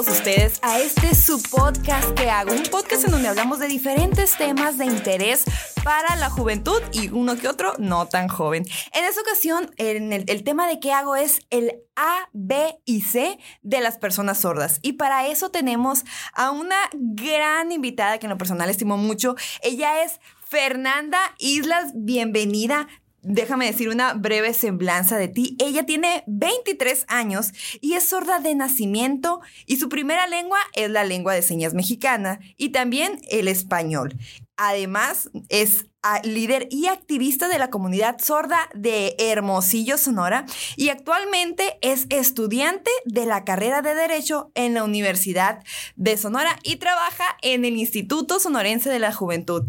ustedes a este su podcast que hago, un podcast en donde hablamos de diferentes temas de interés para la juventud y uno que otro no tan joven. En esta ocasión, el, el tema de qué hago es el A, B y C de las personas sordas. Y para eso tenemos a una gran invitada que en lo personal estimo mucho. Ella es Fernanda Islas, bienvenida déjame decir una breve semblanza de ti. Ella tiene 23 años y es sorda de nacimiento y su primera lengua es la lengua de señas mexicana y también el español. Además, es ah, líder y activista de la comunidad sorda de Hermosillo, Sonora, y actualmente es estudiante de la carrera de Derecho en la Universidad de Sonora y trabaja en el Instituto Sonorense de la Juventud.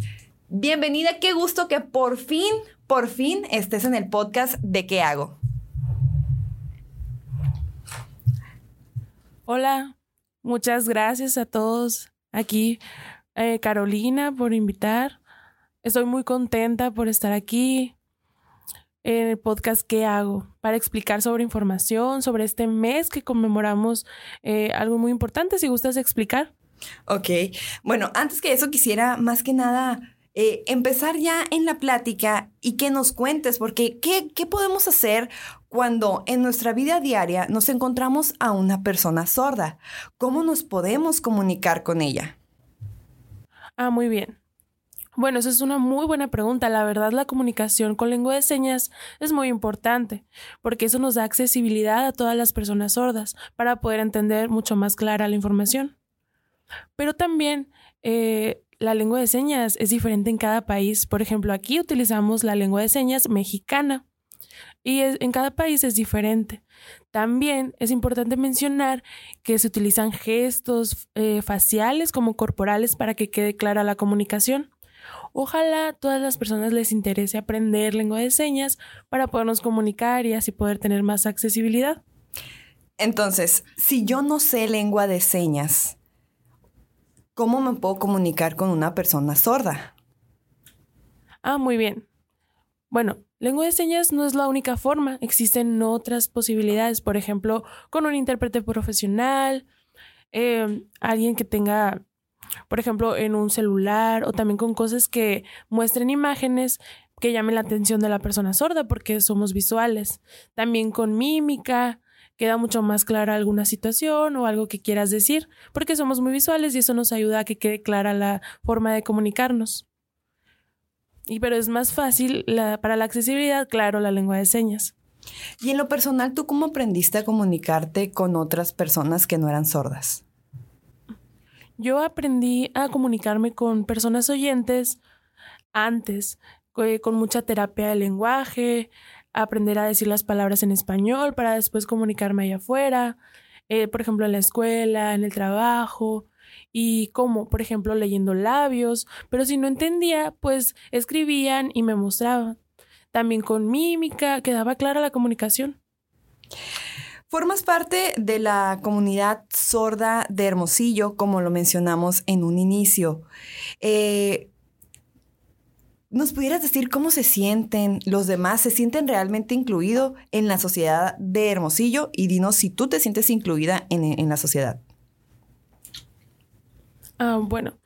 Bienvenida, qué gusto que por fin por fin estés en el podcast de ¿Qué hago? Hola, muchas gracias a todos aquí. Eh, Carolina, por invitar. Estoy muy contenta por estar aquí en el podcast ¿Qué hago? Para explicar sobre información, sobre este mes que conmemoramos eh, algo muy importante, si gustas explicar. Ok, bueno, antes que eso quisiera más que nada eh, empezar ya en la plática y que nos cuentes, porque ¿qué, ¿qué podemos hacer cuando en nuestra vida diaria nos encontramos a una persona sorda? ¿Cómo nos podemos comunicar con ella? Ah, muy bien. Bueno, esa es una muy buena pregunta. La verdad, la comunicación con lengua de señas es muy importante, porque eso nos da accesibilidad a todas las personas sordas para poder entender mucho más clara la información. Pero también eh, la lengua de señas es diferente en cada país. Por ejemplo, aquí utilizamos la lengua de señas mexicana y en cada país es diferente. También es importante mencionar que se utilizan gestos eh, faciales como corporales para que quede clara la comunicación. Ojalá todas las personas les interese aprender lengua de señas para podernos comunicar y así poder tener más accesibilidad. Entonces, si yo no sé lengua de señas, ¿cómo me puedo comunicar con una persona sorda? Ah, muy bien. Bueno, lengua de señas no es la única forma, existen otras posibilidades, por ejemplo, con un intérprete profesional, em, alguien que tenga, por ejemplo, en un celular o también con cosas que muestren imágenes que llamen la atención de la persona sorda porque somos visuales, también con mímica, queda mucho más clara alguna situación o algo que quieras decir, porque somos muy visuales y eso nos ayuda a que quede clara la forma de comunicarnos. Y pero es más fácil para la accesibilidad, claro, la lengua de señas. Y en lo personal, ¿tú cómo aprendiste a comunicarte con otras personas que no eran sordas? Yo aprendí a comunicarme con personas oyentes antes, eh, con mucha terapia de lenguaje, aprender a decir las palabras en español para después comunicarme allá afuera, eh, por ejemplo, en la escuela, en el trabajo, y como, por ejemplo, leyendo labios, pero si no entendía, pues escribían y me mostraban. También con mímica, quedaba clara la comunicación. Formas parte de la comunidad sorda de Hermosillo, como lo mencionamos en un inicio. Eh, ¿Nos pudieras decir cómo se sienten los demás? ¿Se sienten realmente incluidos en la sociedad de Hermosillo? Y dinos si tú te sientes incluida en, la sociedad. Ah, bueno,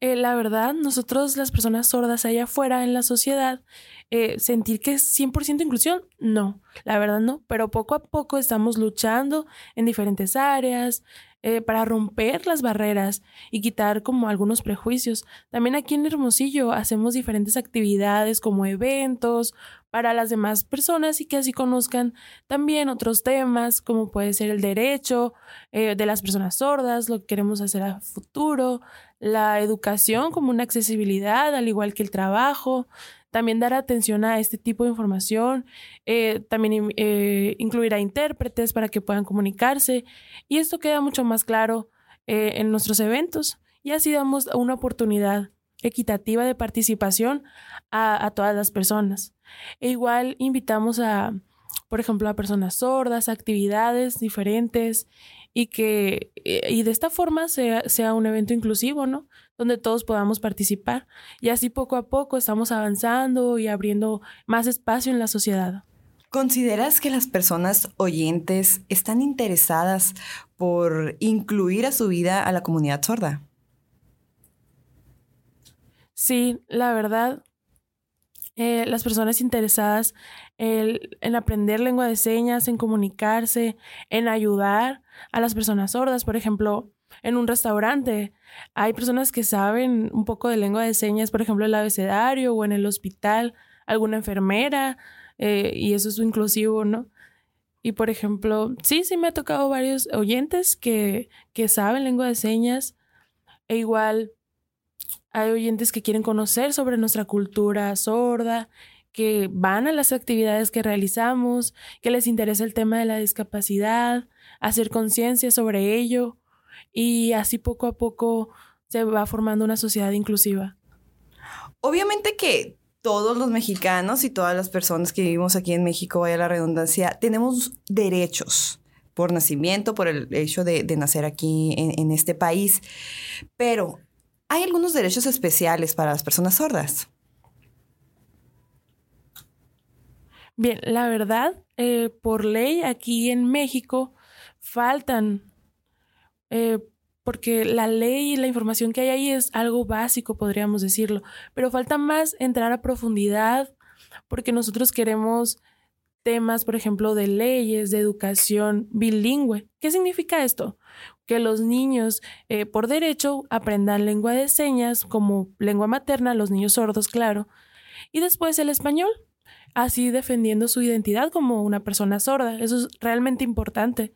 eh, la verdad, nosotros las personas sordas allá afuera en la sociedad, eh, sentir que es 100% inclusión, no, la verdad no, pero poco a poco estamos luchando en diferentes áreas, eh, para romper las barreras y quitar como algunos prejuicios. También aquí en Hermosillo hacemos diferentes actividades como eventos para las demás personas y que así conozcan también otros temas como puede ser el derecho eh, de las personas sordas, lo que queremos hacer a futuro, la educación como una accesibilidad, al igual que el trabajo, también dar atención a este tipo de información, eh, también eh, incluir a intérpretes para que puedan comunicarse y esto queda mucho más claro en nuestros eventos y así damos una oportunidad equitativa de participación a, todas las personas. E igual invitamos a, por ejemplo, a personas sordas, actividades diferentes y que y de esta forma sea, sea un evento inclusivo, ¿no? donde todos podamos participar. Y así poco a poco estamos avanzando y abriendo más espacio en la sociedad. ¿Consideras que las personas oyentes están interesadas por incluir a su vida a la comunidad sorda? Sí, la verdad, eh, las personas interesadas en aprender lengua de señas, en comunicarse, en ayudar a las personas sordas, por ejemplo, en un restaurante. Hay personas que saben un poco de lengua de señas, por ejemplo, el abecedario o en el hospital, alguna enfermera, eh, y eso es inclusivo, ¿no? Y por ejemplo, sí, sí me ha tocado varios oyentes que, que saben lengua de señas, e igual hay oyentes que quieren conocer sobre nuestra cultura sorda, que van a las actividades que realizamos, que les interesa el tema de la discapacidad, hacer conciencia sobre ello y así poco a poco se va formando una sociedad inclusiva. Obviamente que todos los mexicanos y todas las personas que vivimos aquí en México, vaya la redundancia, tenemos derechos por nacimiento, por el hecho de, nacer aquí en, en este país. Pero hay algunos derechos especiales para las personas sordas. Bien, la verdad, eh, por ley aquí en México faltan, eh, porque la ley y la información que hay ahí es algo básico, podríamos decirlo, pero falta más entrar a profundidad, porque nosotros queremos temas, por ejemplo, de leyes, de educación bilingüe. ¿Qué significa esto? Que los niños, eh, por derecho, aprendan lengua de señas como lengua materna, los niños sordos, claro, y después el español, así defendiendo su identidad como una persona sorda. Eso es realmente importante.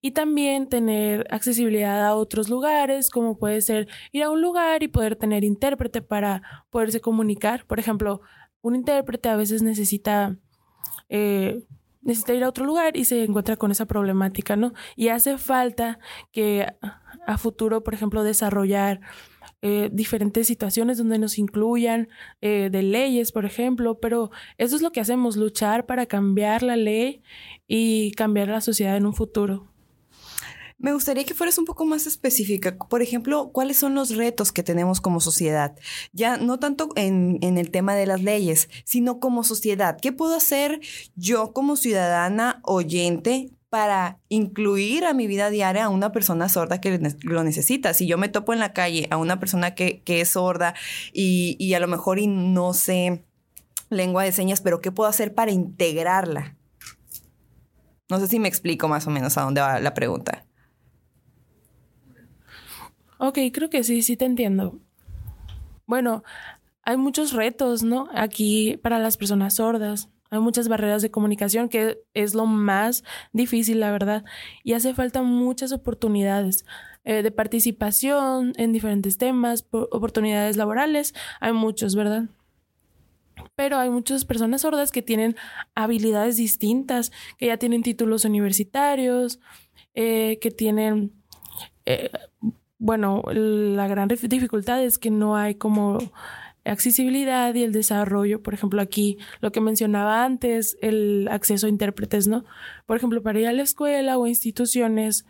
Y también tener accesibilidad a otros lugares, como puede ser ir a un lugar y poder tener intérprete para poderse comunicar. Por ejemplo, un intérprete a veces necesita eh, necesita ir a otro lugar y se encuentra con esa problemática, ¿no? Y hace falta que a futuro, por ejemplo, desarrollar eh, diferentes situaciones donde nos incluyan eh, de leyes, por ejemplo, pero eso es lo que hacemos, luchar para cambiar la ley y cambiar la sociedad en un futuro. Me gustaría que fueras un poco más específica. Por ejemplo, ¿cuáles son los retos que tenemos como sociedad? Ya no tanto en, el tema de las leyes, sino como sociedad. ¿Qué puedo hacer yo como ciudadana oyente para incluir a mi vida diaria a una persona sorda que lo necesita. Si yo me topo en la calle a una persona que, es sorda y, a lo mejor no sé lengua de señas, pero ¿qué puedo hacer para integrarla? No sé si me explico más o menos a dónde va la pregunta. Ok, creo que sí, sí te entiendo. Bueno, hay muchos retos, ¿no? Aquí para las personas sordas. Hay muchas barreras de comunicación que es lo más difícil, la verdad. Y hace falta muchas oportunidades eh, de participación en diferentes temas, oportunidades laborales. Hay muchos, ¿verdad? Pero hay muchas personas sordas que tienen habilidades distintas, que ya tienen títulos universitarios, eh, que tienen eh, bueno, la gran dificultad es que no hay como accesibilidad y el desarrollo, por ejemplo, aquí lo que mencionaba antes, el acceso a intérpretes, ¿no? Por ejemplo, para ir a la escuela o instituciones,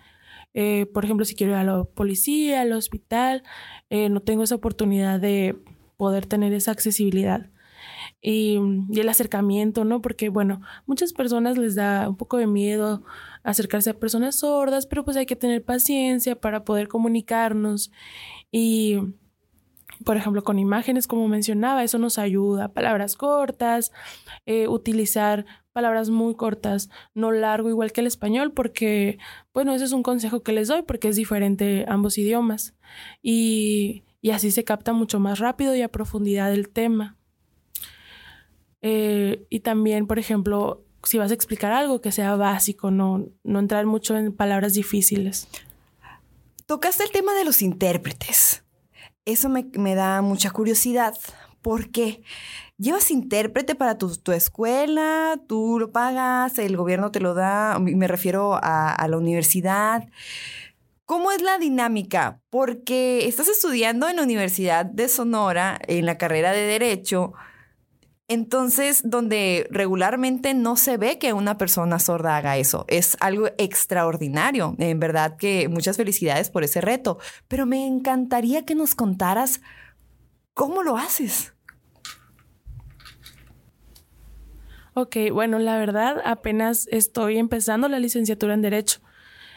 eh, por ejemplo, si quiero ir a la policía, al hospital, eh, no tengo esa oportunidad de poder tener esa accesibilidad. Y, y, el acercamiento, ¿no? Porque, bueno, muchas personas les da un poco de miedo acercarse a personas sordas, pero pues hay que tener paciencia para poder comunicarnos y por ejemplo, con imágenes, como mencionaba, eso nos ayuda. Palabras cortas, eh, utilizar palabras muy cortas, no largo, igual que el español, porque, bueno, ese es un consejo que les doy, porque es diferente ambos idiomas. Y, y así se capta mucho más rápido y a profundidad el tema. Eh, y también, por ejemplo, si vas a explicar algo que sea básico, no, no entrar mucho en palabras difíciles. Tocaste el tema de los intérpretes. Eso me, da mucha curiosidad. ¿Por qué? ¿Llevas intérprete para tu, escuela? ¿Tú lo pagas? ¿El gobierno te lo da? Me refiero a, a la universidad. ¿Cómo es la dinámica? Porque estás estudiando en la Universidad de Sonora, en la carrera de Derecho, entonces, donde regularmente no se ve que una persona sorda haga eso, es algo extraordinario. En verdad que muchas felicidades por ese reto, pero me encantaría que nos contaras cómo lo haces. Ok, bueno, la verdad apenas estoy empezando la licenciatura en Derecho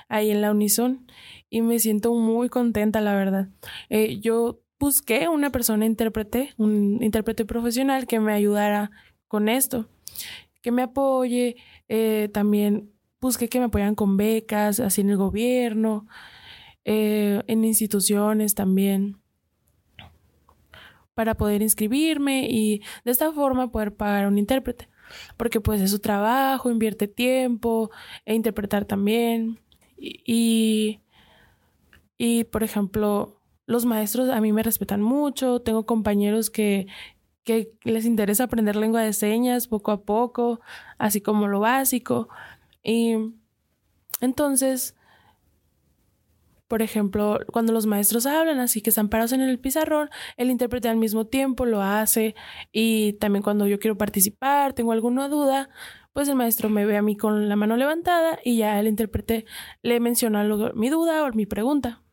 ahí en la Unison y me siento muy contenta, la verdad. Eh, yo busqué una persona intérprete, un intérprete profesional que me ayudara con esto, que me apoye, eh, también busqué que me apoyaran con becas, así en el gobierno, eh, en instituciones también para poder inscribirme y de esta forma poder pagar a un intérprete. Porque pues es su trabajo, invierte tiempo e interpretar también. Y, y, por ejemplo, los maestros a mí me respetan mucho, tengo compañeros que, que les interesa aprender lengua de señas poco a poco, así como lo básico. Y entonces, por ejemplo, cuando los maestros hablan, así que están parados en el pizarrón, el intérprete al mismo tiempo lo hace y también cuando yo quiero participar, tengo alguna duda, pues el maestro me ve a mí con la mano levantada y ya el intérprete le menciona mi duda o mi pregunta.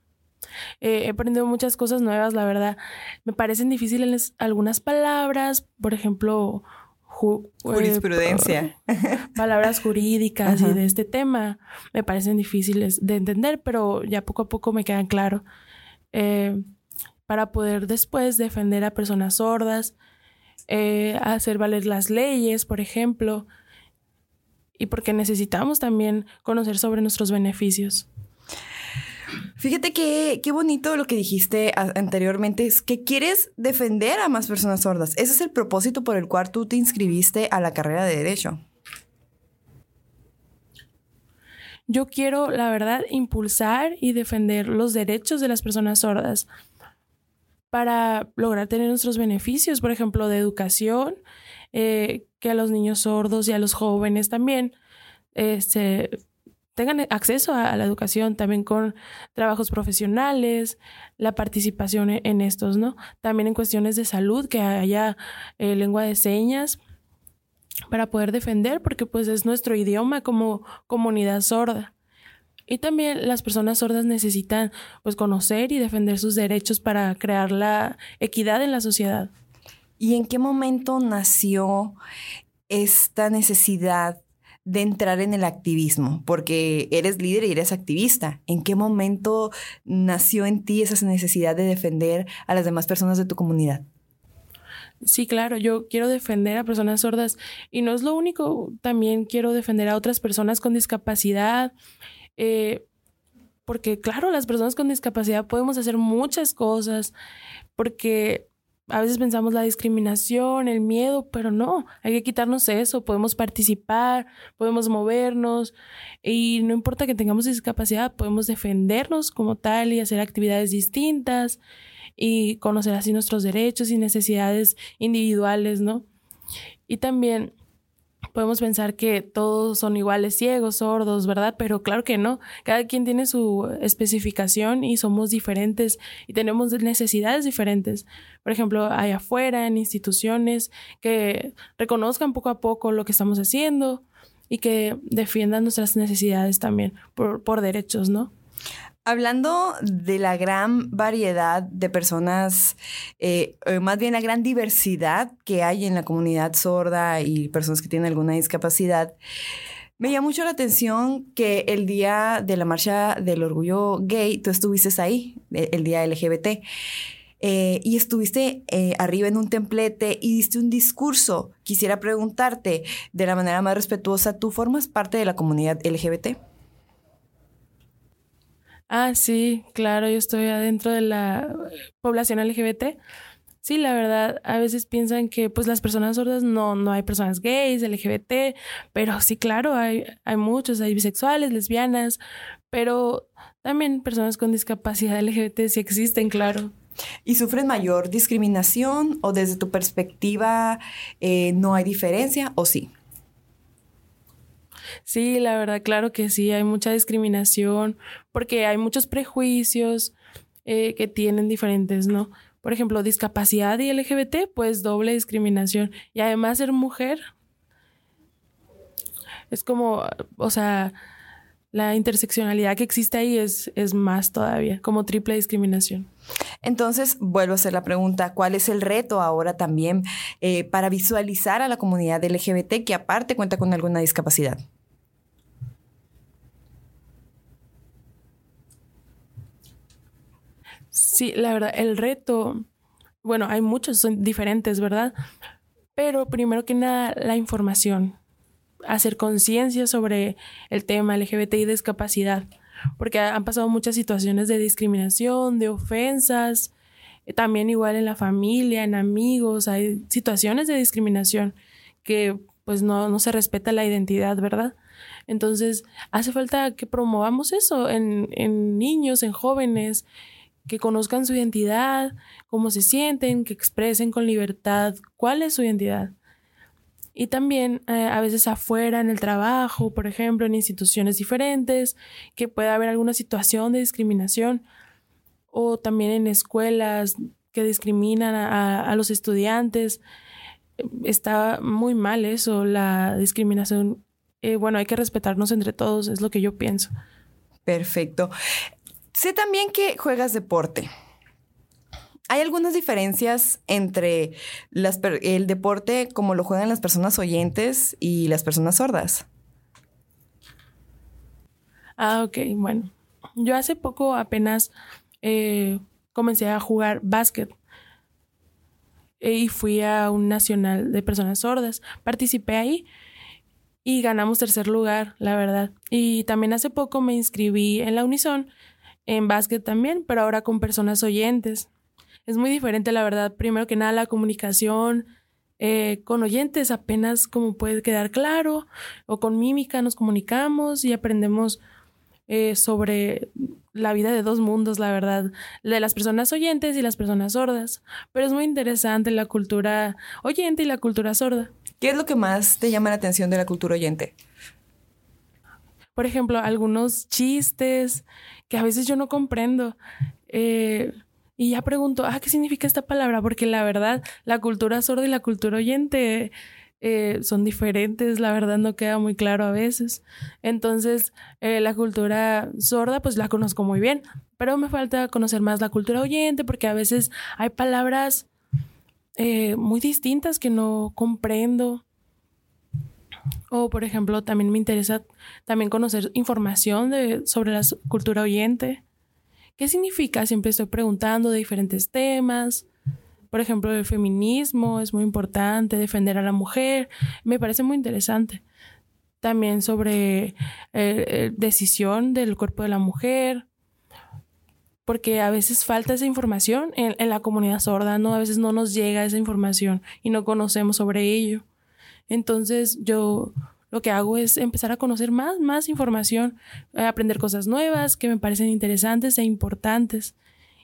Eh, he aprendido muchas cosas nuevas, la verdad. Me parecen difíciles algunas palabras, por ejemplo, jurisprudencia. palabras jurídicas y de este tema me parecen difíciles de entender, pero ya poco a poco me quedan claro. Eh, para poder después defender a personas sordas, eh, hacer valer las leyes, por ejemplo, y porque necesitamos también conocer sobre nuestros beneficios. Fíjate que qué bonito lo que dijiste anteriormente, es que quieres defender a más personas sordas. Ese es el propósito por el cual tú te inscribiste a la carrera de derecho. Yo quiero, la verdad, impulsar y defender los derechos de las personas sordas para lograr tener nuestros beneficios, por ejemplo, de educación, eh, que a los niños sordos y a los jóvenes también se tengan acceso a, la educación también con trabajos profesionales, la participación e, en, estos, ¿no? También en cuestiones de salud, que haya eh, lengua de señas para poder defender, porque pues es nuestro idioma como comunidad sorda. Y también las personas sordas necesitan pues conocer y defender sus derechos para crear la equidad en la sociedad. ¿Y en qué momento nació esta necesidad de entrar en el activismo? Porque eres líder y eres activista. ¿En qué momento nació en ti esa necesidad de defender a las demás personas de tu comunidad? Sí, claro, yo quiero defender a personas sordas y no es lo único, también quiero defender a otras personas con discapacidad, eh, porque claro, las personas con discapacidad podemos hacer muchas cosas, porque a veces pensamos la discriminación, el miedo, pero no, hay que quitarnos eso, podemos participar, podemos movernos y no importa que tengamos discapacidad, podemos defendernos como tal y hacer actividades distintas y conocer así nuestros derechos y necesidades individuales, ¿no? Y también podemos pensar que todos son iguales, ciegos, sordos, ¿verdad? Pero claro que no. Cada quien tiene su especificación y somos diferentes y tenemos necesidades diferentes. Por ejemplo, hay afuera, en instituciones, que reconozcan poco a poco lo que estamos haciendo y que defiendan nuestras necesidades también por, por derechos, ¿no? Hablando de la gran variedad de personas, eh, eh, más bien la gran diversidad que hay en la comunidad sorda y personas que tienen alguna discapacidad, me llama mucho la atención que el día de la marcha del orgullo gay, tú estuviste ahí, e, el día LGBT. Eh, y estuviste arriba en un templete y diste un discurso. Quisiera preguntarte, de la manera más respetuosa, ¿tú formas parte de la comunidad LGBT? Ah, sí, claro, yo estoy adentro de la población LGBT. Sí, la verdad, a veces piensan que pues las personas sordas no, no hay personas gays, LGBT, pero sí, claro, hay, hay muchos, hay bisexuales, lesbianas, pero también personas con discapacidad LGBT sí existen, claro. ¿Y sufren mayor discriminación o desde tu perspectiva eh, no hay diferencia o sí? Sí, la verdad, claro que sí, hay mucha discriminación porque hay muchos prejuicios eh, que tienen diferentes, ¿no? Por ejemplo, discapacidad y LGBT, pues doble discriminación. Y además ser mujer es como, o sea, la interseccionalidad que existe ahí es, es más todavía, como triple discriminación. Entonces, vuelvo a hacer la pregunta, ¿cuál es el reto ahora también eh, para visualizar a la comunidad LGBT que aparte cuenta con alguna discapacidad? Sí, la verdad, el reto, bueno, hay muchos, son diferentes, ¿verdad? Pero primero que nada, la información hacer conciencia sobre el tema LGBT y discapacidad, porque han pasado muchas situaciones de discriminación, de ofensas, eh, también igual en la familia, en amigos, hay situaciones de discriminación que pues no, no se respeta la identidad, ¿verdad? Entonces, hace falta que promovamos eso en, en niños, en jóvenes, que conozcan su identidad, cómo se sienten, que expresen con libertad cuál es su identidad. Y también eh, a veces afuera, en el trabajo, por ejemplo, en instituciones diferentes, que pueda haber alguna situación de discriminación, o también en escuelas que discriminan a, los estudiantes. Está muy mal eso, la discriminación. Eh, bueno, hay que respetarnos entre todos, es lo que yo pienso. Perfecto. Sé también que juegas deporte. ¿Hay algunas diferencias entre el deporte como lo juegan las personas oyentes y las personas sordas? Ah, ok, bueno. Yo hace poco apenas eh, comencé a jugar básquet y fui a un nacional de personas sordas. Participé ahí y ganamos tercer lugar, la verdad. Y también hace poco me inscribí en la Unison en básquet también, pero ahora con personas oyentes es muy diferente, la verdad. Primero que nada, la comunicación eh, con oyentes apenas como puede quedar claro, o con mímica nos comunicamos y aprendemos eh, sobre la vida de dos mundos, la verdad, de las personas oyentes y las personas sordas. Pero es muy interesante la cultura oyente y la cultura sorda. ¿Qué es lo que más te llama la atención de la cultura oyente? Por ejemplo, algunos chistes que a veces yo no comprendo. Eh, y ya pregunto, ah, ¿qué significa esta palabra? Porque la verdad, la cultura sorda y la cultura oyente eh, son diferentes, la verdad no queda muy claro a veces. Entonces, eh, la cultura sorda, pues la conozco muy bien, pero me falta conocer más la cultura oyente porque a veces hay palabras muy distintas que no comprendo. O, por ejemplo, también me interesa también conocer información de, sobre la cultura oyente. ¿Qué significa? Siempre estoy preguntando de diferentes temas. Por ejemplo, el feminismo es muy importante, defender a la mujer, me parece muy interesante. También sobre eh, eh, decisión del cuerpo de la mujer, porque a veces falta esa información en, en, la comunidad sorda, ¿no? A veces no nos llega esa información y no conocemos sobre ello. Entonces yo lo que hago es empezar a conocer más, más información, eh, aprender cosas nuevas que me parecen interesantes e importantes.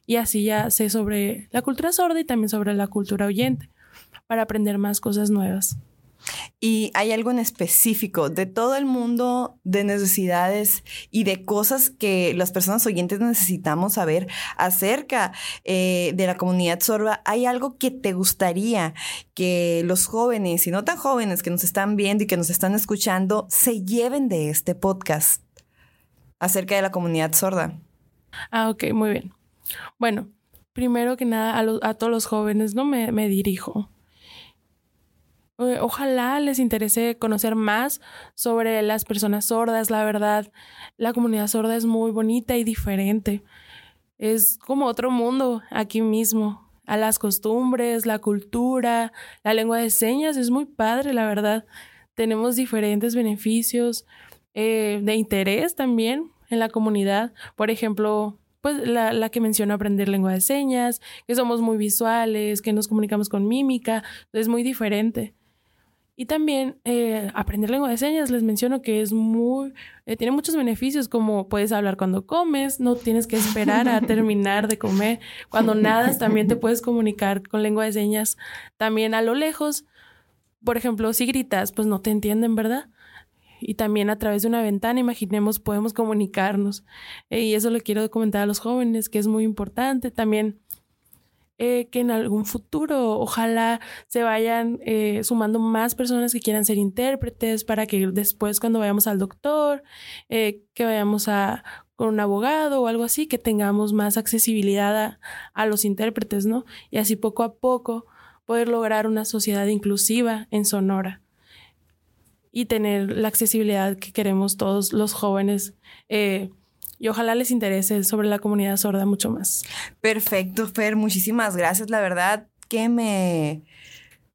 Y así ya sé sobre la cultura sorda y también sobre la cultura oyente, para aprender más cosas nuevas. ¿Y hay algo en específico de todo el mundo de necesidades y de cosas que las personas oyentes necesitamos saber acerca eh, de la comunidad sorda? ¿Hay algo que te gustaría que los jóvenes y no tan jóvenes que nos están viendo y que nos están escuchando se lleven de este podcast acerca de la comunidad sorda? Ah, ok, muy bien. Bueno, primero que nada a, todos los jóvenes no me, me dirijo ojalá les interese conocer más sobre las personas sordas, la verdad. La comunidad sorda es muy bonita y diferente. Es como otro mundo aquí mismo. A las costumbres, la cultura, la lengua de señas es muy padre, la verdad. Tenemos diferentes beneficios eh, de interés también en la comunidad. Por ejemplo, pues la, la, que menciona aprender lengua de señas, que somos muy visuales, que nos comunicamos con mímica, es muy diferente. Y también eh, aprender lengua de señas, les menciono que es muy, eh, tiene muchos beneficios como puedes hablar cuando comes, no tienes que esperar a terminar de comer. Cuando nadas también te puedes comunicar con lengua de señas también a lo lejos. Por ejemplo, si gritas, pues no te entienden, ¿verdad? Y también a través de una ventana, imaginemos, podemos comunicarnos. Eh, y eso le quiero comentar a los jóvenes, que es muy importante. También eh, que en algún futuro ojalá se vayan eh, sumando más personas que quieran ser intérpretes para que después cuando vayamos al doctor, eh, que vayamos a con un abogado o algo así, que tengamos más accesibilidad a, a los intérpretes, ¿no? Y así poco a poco poder lograr una sociedad inclusiva en Sonora y tener la accesibilidad que queremos todos los jóvenes y ojalá les interese sobre la comunidad sorda mucho más. Perfecto, Fer, muchísimas gracias. La verdad que me,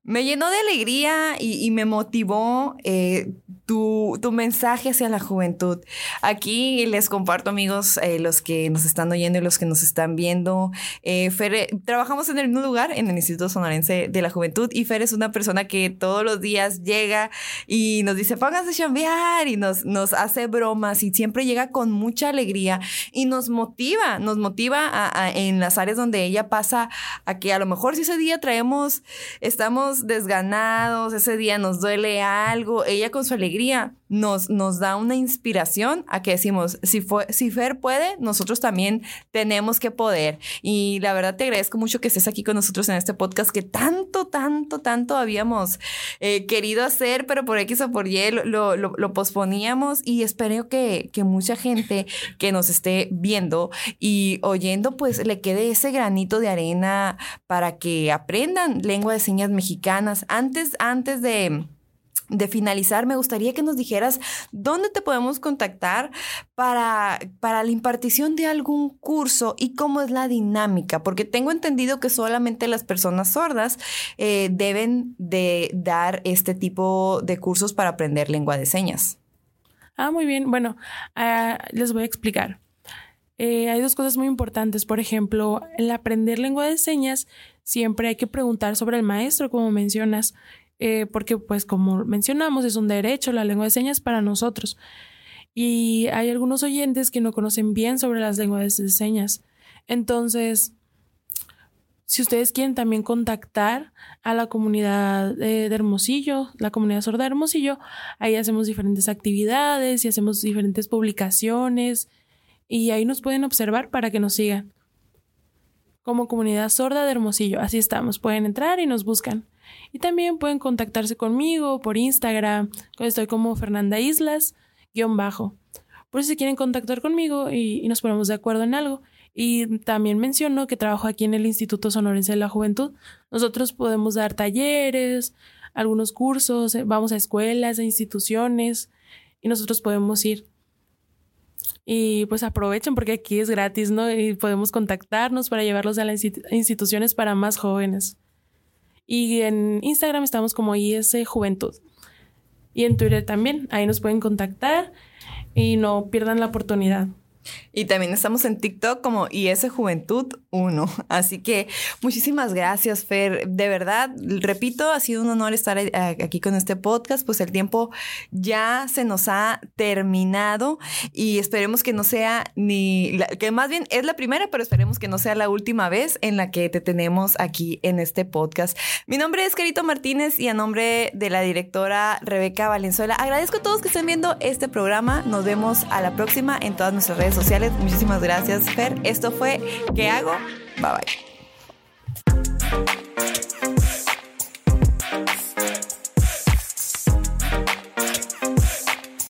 me llenó de alegría y, me motivó eh, tu, mensaje hacia la juventud. Aquí les comparto, amigos, eh, los que nos están oyendo y los que nos están viendo. Eh, Fer, trabajamos en el mismo lugar, en el Instituto Sonorense de la Juventud, y Fer es una persona que todos los días llega y nos dice, pónganse a chambear, y nos, nos hace bromas, y siempre llega con mucha alegría y nos motiva, nos motiva en las áreas donde ella pasa a que a lo mejor si ese día traemos, estamos desganados, ese día nos duele algo, ella con su alegría nos, nos da una inspiración a que decimos, si, fue, si Fer puede, nosotros también tenemos que poder. Y la verdad te agradezco mucho que estés aquí con nosotros en este podcast que tanto, tanto, tanto habíamos eh, querido hacer, pero por X o por Y lo, lo, lo posponíamos y espero que, que mucha gente que nos esté viendo y oyendo, pues le quede ese granito de arena para que aprendan lengua de señas mexicanas antes, antes de de finalizar, me gustaría que nos dijeras dónde te podemos contactar para, para la impartición de algún curso y cómo es la dinámica, porque tengo entendido que solamente las personas sordas eh, deben de dar este tipo de cursos para aprender lengua de señas. Ah, muy bien. Bueno, ah, les voy a explicar. Eh, hay dos cosas muy importantes. Por ejemplo, el aprender lengua de señas, siempre hay que preguntar sobre el maestro, como mencionas. Eh, porque pues como mencionamos es un derecho la lengua de señas para nosotros. Y hay algunos oyentes que no conocen bien sobre las lenguas de señas. Entonces, si ustedes quieren también contactar a la comunidad de, de, Hermosillo, la comunidad sorda de Hermosillo, ahí hacemos diferentes actividades y hacemos diferentes publicaciones y ahí nos pueden observar para que nos sigan. Como comunidad sorda de Hermosillo, así estamos, pueden entrar y nos buscan. Y también pueden contactarse conmigo por Instagram, estoy como Fernanda Islas, guion bajo. Por si quieren contactar conmigo y, nos ponemos de acuerdo en algo. Y también menciono que trabajo aquí en el Instituto Sonorense de la Juventud. Nosotros podemos dar talleres, algunos cursos, eh, vamos a escuelas, a instituciones y nosotros podemos ir. Y pues aprovechen porque aquí es gratis, ¿no? Y podemos contactarnos para llevarlos a las instituciones para más jóvenes. Y en Instagram estamos como IS Juventud. Y en Twitter también. Ahí nos pueden contactar y no pierdan la oportunidad. Y también estamos en TikTok como IS Juventud 1. Así que muchísimas gracias, Fer. De verdad, repito, ha sido un honor estar eh, aquí con este podcast. Pues el tiempo ya se nos ha terminado y esperemos que no sea ni, que más bien es la primera, pero esperemos que no sea la última vez en la que te tenemos aquí en este podcast. Mi nombre es Carito Martínez y a nombre de la directora Rebeca Valenzuela, agradezco a todos que estén viendo este programa. Nos vemos a la próxima en todas nuestras sociales. Muchísimas gracias, Fer. Esto fue ¿Qué hago? Bye bye.